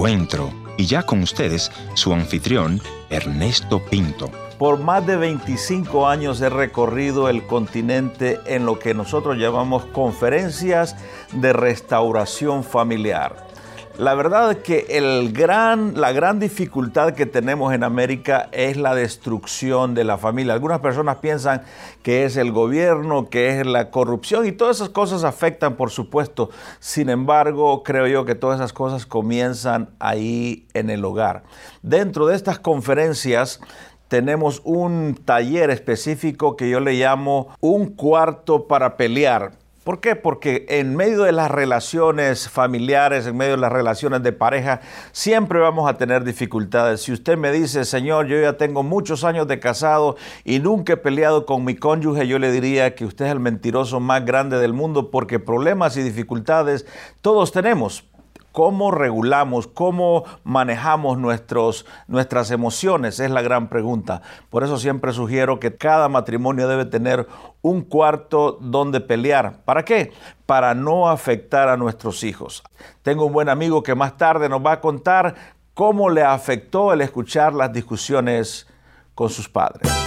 encuentro. Y ya con ustedes, su anfitrión, Ernesto Pinto. Por más de 25 años he recorrido el continente en lo que nosotros llamamos conferencias de restauración familiar. La verdad es que el gran, la gran dificultad que tenemos en América es la destrucción de la familia. Algunas personas piensan que es el gobierno, que es la corrupción y todas esas cosas afectan, por supuesto. Sin embargo, creo yo que todas esas cosas comienzan ahí en el hogar. Dentro de estas conferencias tenemos un taller específico que yo le llamo un cuarto para pelear. ¿Por qué? Porque en medio de las relaciones familiares, en medio de las relaciones de pareja, siempre vamos a tener dificultades. Si usted me dice, Señor, yo ya tengo muchos años de casado y nunca he peleado con mi cónyuge, yo le diría que usted es el mentiroso más grande del mundo porque problemas y dificultades todos tenemos ¿Cómo regulamos, cómo manejamos nuestros, nuestras emociones? Es la gran pregunta. Por eso siempre sugiero que cada matrimonio debe tener un cuarto donde pelear. ¿Para qué? Para no afectar a nuestros hijos. Tengo un buen amigo que más tarde nos va a contar cómo le afectó el escuchar las discusiones con sus padres.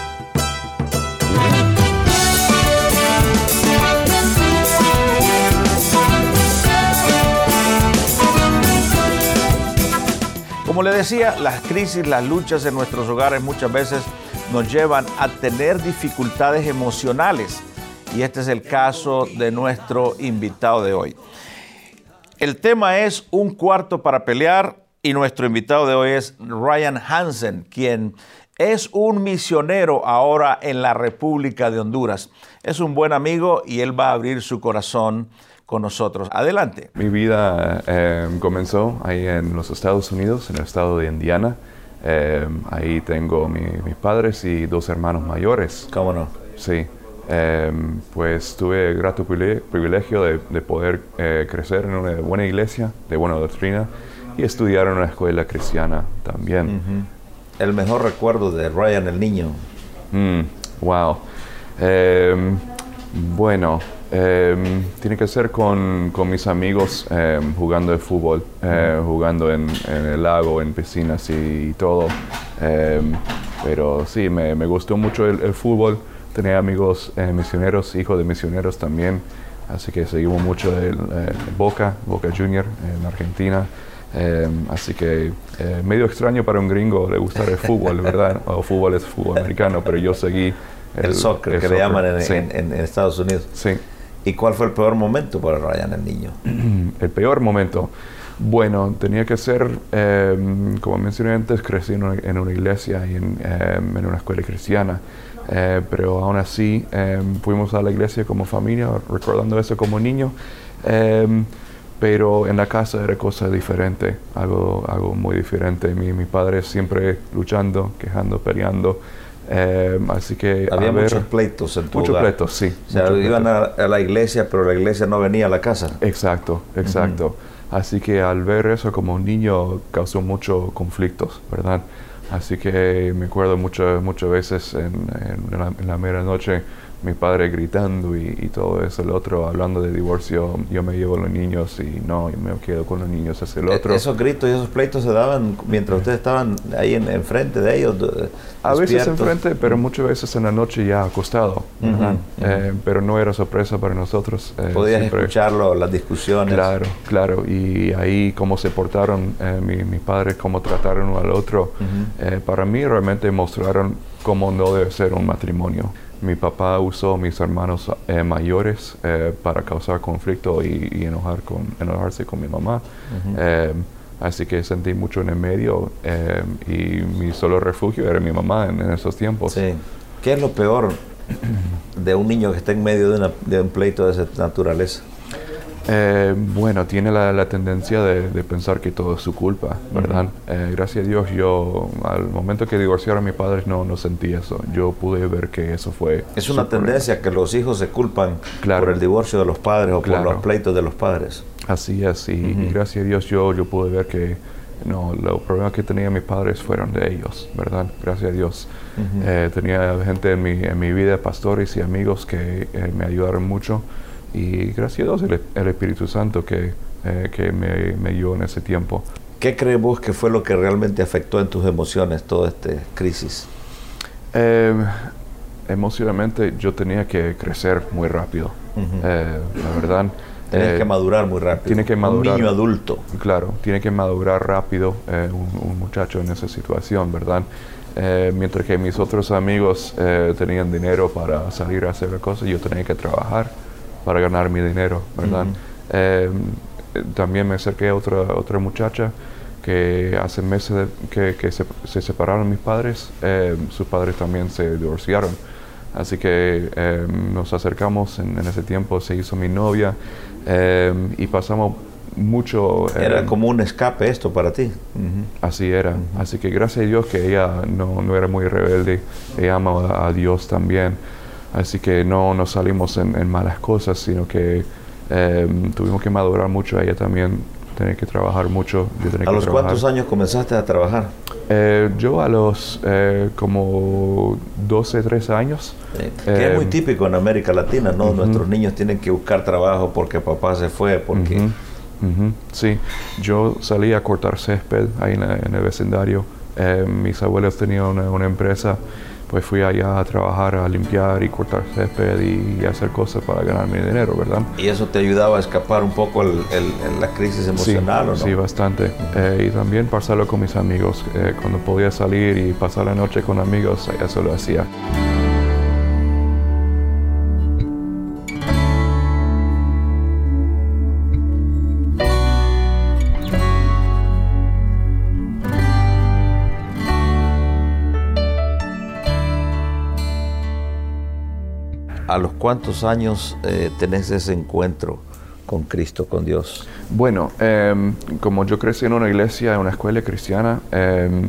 Como le decía, las crisis, las luchas en nuestros hogares muchas veces nos llevan a tener dificultades emocionales. Y este es el caso de nuestro invitado de hoy. El tema es un cuarto para pelear y nuestro invitado de hoy es Ryan Hansen, quien es un misionero ahora en la República de Honduras. Es un buen amigo y él va a abrir su corazón con nosotros. Adelante. Mi vida eh, comenzó ahí en los Estados Unidos, en el estado de Indiana. Eh, ahí tengo mis padres y dos hermanos mayores. ¿Cómo no? Sí. Eh, pues tuve el grato privilegio de, poder crecer en una buena iglesia, de buena doctrina, y estudiar en una escuela cristiana también. El mejor recuerdo de Ryan el niño. Mm, wow. bueno, Em, tiene que ser con, con mis amigos em, jugando de fútbol, eh, jugando en, en, el lago, en piscinas y, todo. Em, pero sí, me, me, gustó mucho el, fútbol. Tenía amigos eh, misioneros, hijos de misioneros también. Así que seguimos mucho el, eh, Boca, Boca Junior en Argentina. así que medio extraño para un gringo le gustar el fútbol, ¿verdad? O fútbol es fútbol americano, pero yo seguí el, soccer, que le llaman en, en, Estados Unidos. Sí. ¿Y cuál fue el peor momento para Ryan el niño? el peor momento. Bueno, tenía que ser, em, como mencioné antes, crecí en una, iglesia y en, em, en, una escuela cristiana, eh, pero aún así em, fuimos a la iglesia como familia, recordando eso como niño, pero en la casa era cosa diferente, algo, algo muy diferente. Mi, mi padre siempre luchando, quejando, peleando. Eh, así que había muchos pleitos en tu Muchos pleitos, sí. O sea, iban a, la iglesia, pero la iglesia no venía a la casa. Exacto, exacto. Así que al ver eso como un niño causó muchos conflictos, ¿verdad? Así que me acuerdo muchas muchas veces en, en, la, en la mera noche mi padre gritando y, todo eso, el otro hablando de divorcio, yo me llevo a los niños y no, yo me quedo con los niños, es el e, otro. ¿Esos gritos y esos pleitos se daban mientras ustedes estaban ahí en, frente de ellos? A veces enfrente, pero muchas veces en la noche ya acostado, eh, pero no era sorpresa para nosotros. Eh, Podías escucharlo, las discusiones. Claro, claro, y ahí cómo se portaron eh, mis padres, cómo trataron uno al otro, eh, para mí realmente mostraron cómo no debe ser un matrimonio mi papá usó a mis hermanos eh, mayores eh, para causar conflicto y, enojar con, enojarse con mi mamá. Eh, así que sentí mucho en el medio y mi solo refugio era mi mamá en, esos tiempos. Sí. ¿Qué es lo peor de un niño que está en medio de, de un pleito de esa naturaleza? Eh, bueno, tiene la, tendencia de, pensar que todo es su culpa, ¿verdad? Eh, gracias a Dios yo, al momento que divorciaron mis padres, no, no sentí eso. Yo pude ver que eso fue... Es una tendencia que los hijos se culpan por el divorcio de los padres o por los pleitos de los padres. Así es, y, gracias a Dios yo, yo pude ver que no, los problemas que tenía mis padres fueron de ellos, ¿verdad? Gracias a Dios. Eh, tenía gente en mi, en mi vida, pastores y amigos que me ayudaron mucho y gracias a Dios el, Espíritu Santo que, eh, que me, me, en ese tiempo. ¿Qué crees vos que fue lo que realmente afectó en tus emociones toda esta crisis? Eh, emocionalmente yo tenía que crecer muy rápido. Eh, la verdad. Tienes eh, que madurar muy rápido. Tiene que madurar. Un niño adulto. Claro, tiene que madurar rápido un, un muchacho en esa situación, ¿verdad? Mientras que mis otros amigos tenían dinero para salir a hacer cosas, yo tenía que trabajar para ganar mi dinero, ¿verdad? Eh, también me acerqué a otra, otra muchacha que hace meses de- que, que se, se separaron mis padres, eh, sus padres también se divorciaron. Así que eh, nos acercamos en, en ese tiempo, se hizo mi novia eh, y pasamos mucho... Era como un escape esto para ti. Así era. Así que gracias a Dios que ella no, no era muy rebelde. Ella ama a, a Dios también. Así que no nos salimos en, en malas cosas, sino que eh, tuvimos que madurar mucho. Ella también tenía que trabajar mucho. Yo tenía ¿A que los trabajar. cuántos años comenzaste a trabajar? Eh, yo a los eh, como 12, 13 años. Eh, que es muy Eh, típico en América Latina, ¿no? Nuestros niños tienen que buscar trabajo porque papá se fue, porque... Ujú, ujú, Sí, yo salí a cortar césped ahí en, en el vecindario. Eh, mis abuelos tenían una, una empresa, pues fui allá a trabajar, a limpiar y cortar césped y, y hacer cosas para ganar mi dinero, ¿verdad? Y eso te ayudaba a escapar un poco el, la crisis emocional, sí, ¿o no? sí, bastante. Eh, y también pasarlo con mis amigos. Eh, cuando podía salir y pasar la noche con amigos, eso lo hacía. ¿A los cuántos años eh, tenés ese encuentro con Cristo, con Dios? Bueno, em, como yo crecí en una iglesia, en una escuela cristiana, em,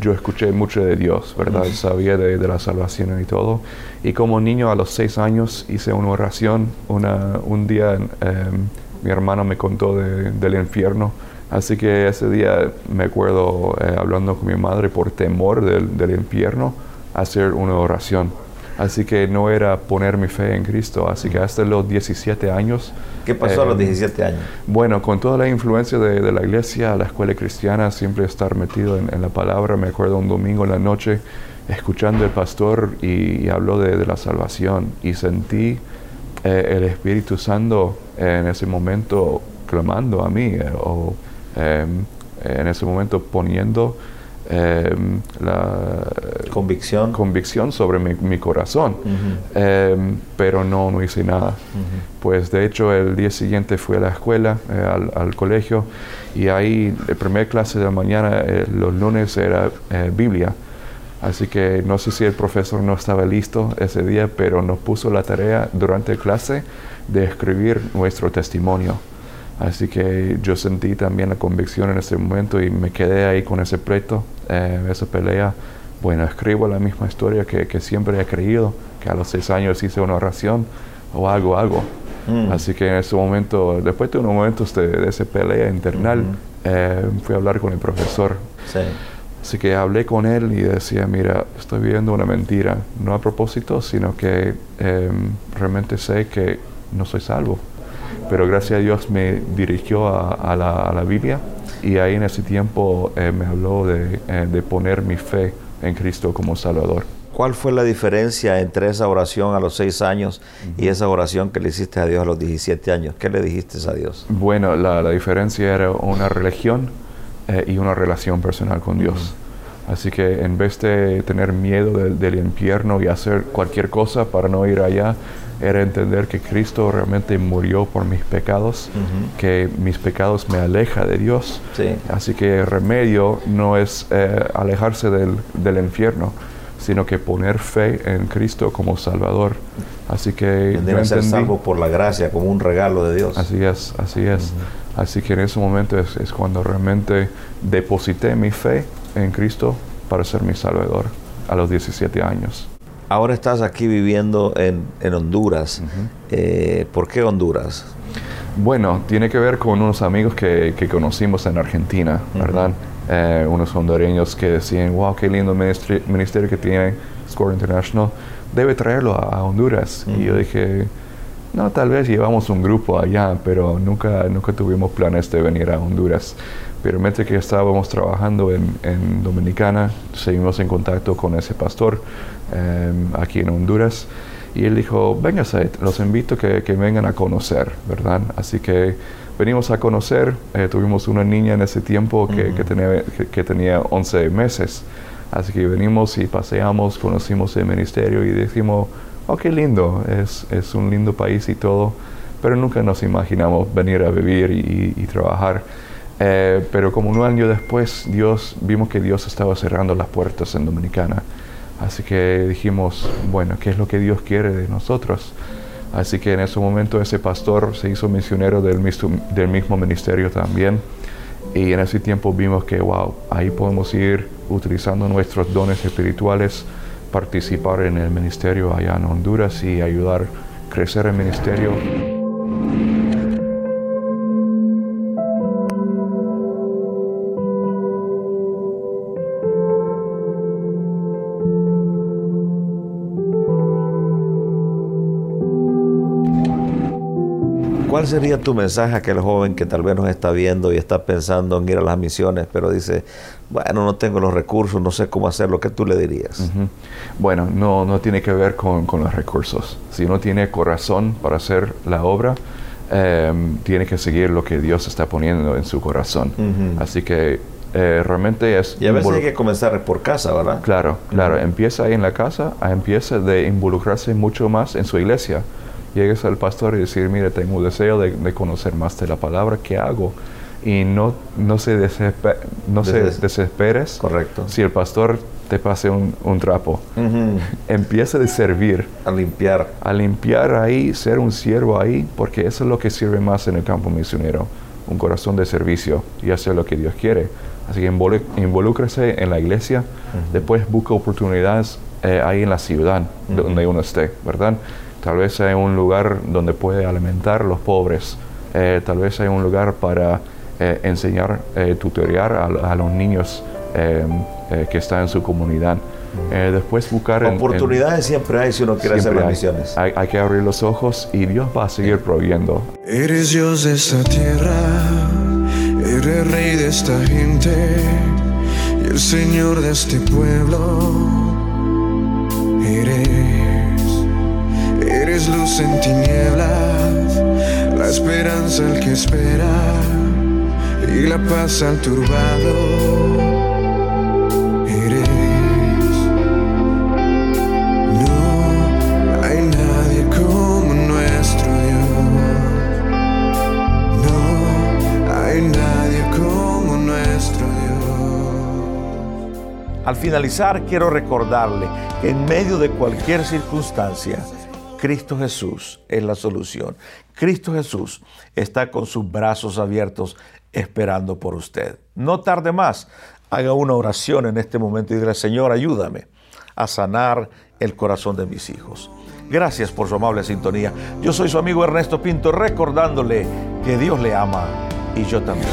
yo escuché mucho de Dios, ¿verdad? Sabía de, de la salvación y todo. Y como niño a los seis años hice una oración. Una, un día em, mi hermano me contó de- del infierno. Así que ese día me acuerdo eh, hablando con mi madre por temor del, del infierno, hacer una oración. Así que no era poner mi fe en Cristo. Así que hasta los 17 años ¿Qué pasó a los Em, 17 años? bueno, con toda la influencia de, de la iglesia, la escuela cristiana, siempre estar metido en, en la palabra. Me acuerdo un domingo en la noche escuchando el pastor y, y habló de, de la salvación y sentí eh, el Espíritu Santo en ese momento clamando a mí eh, o em, en ese momento poniendo em, la Convicción. convicción sobre mi, mi corazón, Em, pero no, no hice nada. Pues de hecho el día siguiente fui a la escuela, eh, al, al colegio, y ahí la primera clase de la mañana, eh, los lunes era eh, Biblia. Así que no sé si el profesor no estaba listo ese día, pero nos puso la tarea durante clase de escribir nuestro testimonio. Así que yo sentí también la convicción en ese momento y me quedé ahí con ese pleito, eh, esa pelea. Bueno, escribo la misma historia que, que siempre he creído, que a los seis años hice una oración o hago algo. Mm. Así que en ese momento, después de unos momentos de, de esa pelea internal, eh, fui a hablar con el profesor. Sí. Así que hablé con él y decía, mira, estoy viviendo una mentira, no a propósito, sino que eh, realmente sé que no soy salvo. Pero gracias a Dios me dirigió a, a la, a la Biblia y ahí en ese tiempo eh, me habló de, eh, de poner mi fe en Cristo como Salvador. ¿Cuál fue la diferencia entre esa oración a los 6 años y esa oración que le hiciste a Dios a los 17 años? ¿Qué le dijiste a Dios? Bueno, la, la diferencia era una religión eh, y una relación personal con Dios. Así que en vez de tener miedo del, del infierno y hacer cualquier cosa para no ir allá, era entender que Cristo realmente murió por mis pecados, que mis pecados me aleja de Dios. Sí. Así que el remedio no es eh, alejarse del, del infierno, sino que poner fe en Cristo como Salvador. Así que a ser salvo por la gracia, como un regalo de Dios. Así es, así es. Así que en ese momento es, es cuando realmente deposité mi fe en Cristo para ser mi Salvador a los 17 años. Ahora estás aquí viviendo en, en Honduras. Eh, ¿Por qué Honduras? Bueno, tiene que ver con unos amigos que, que conocimos en Argentina, ¿verdad? Eh, unos hondureños que decían, wow, qué lindo ministerio que tiene Score International, debe traerlo a, a Honduras. Y yo dije, no, tal vez llevamos un grupo allá, pero nunca, nunca tuvimos planes de venir a Honduras. Pero mientras que estábamos trabajando en, Dominicana, seguimos en contacto con ese pastor em, aquí en Honduras. Y él dijo, véngase, los invito que, que, vengan a conocer, ¿verdad? Así que venimos a conocer, eh, tuvimos una niña en ese tiempo que, que, tenía, que, tenía 11 meses. Así que venimos y paseamos, conocimos el ministerio y decimos, oh, qué lindo, es, es un lindo país y todo, pero nunca nos imaginamos venir a vivir y, trabajar. Eh, pero como un año después, Dios, vimos que Dios estaba cerrando las puertas en Dominicana. Así que dijimos, bueno, ¿qué es lo que Dios quiere de nosotros? Así que en ese momento ese pastor se hizo misionero del mismo, del mismo ministerio también. Y en ese tiempo vimos que, wow, ahí podemos ir utilizando nuestros dones espirituales participar en el ministerio allá en Honduras y ayudar a crecer el ministerio. Sería tu mensaje a aquel joven que tal vez nos está viendo y está pensando en ir a las misiones, pero dice, bueno, no tengo los recursos, no sé cómo hacer lo que tú le dirías? Bueno, no, no tiene que ver con, los recursos. Si uno tiene corazón para hacer la obra, em, tiene que seguir lo que Dios está poniendo en su corazón. Así que eh, realmente es... Y a veces hay que comenzar por casa, ¿verdad? Claro, claro. Empieza ahí en la casa, empieza de involucrarse mucho más en su iglesia llegues al pastor y decir, mire, tengo un deseo de, conocer más de la palabra, ¿qué hago? Y no, no, se, no se desesperes Correcto. si el pastor te pase un, trapo. Empieza de servir. A limpiar. A limpiar ahí, ser un siervo ahí, porque eso es lo que sirve más en el campo misionero. Un corazón de servicio y hacer lo que Dios quiere. Así que involúcrese en la iglesia, después busca oportunidades eh, ahí en la ciudad donde uno esté, ¿verdad? Tal vez hay un lugar donde puede alimentar a los pobres. Eh, tal vez hay un lugar para eh, enseñar, eh, tutoriar a, los niños que están en su comunidad. después buscar... Oportunidades siempre hay si uno quiere hacer las misiones. Hay, hay, que abrir los ojos y Dios va a seguir proveyendo. Eres Dios de esta tierra, eres rey de esta gente y el Señor de este pueblo. Eres luz en tinieblas, la esperanza al que espera y la paz al turbado. Eres. No hay nadie como nuestro Dios. No hay nadie como nuestro Dios. Al finalizar, quiero recordarle que en medio de cualquier circunstancia, Cristo Jesús es la solución. Cristo Jesús está con sus brazos abiertos esperando por usted. No tarde más, haga una oración en este momento y diga, Señor, ayúdame a sanar el corazón de mis hijos. Gracias por su amable sintonía. Yo soy su amigo Ernesto Pinto recordándole que Dios le ama y yo también.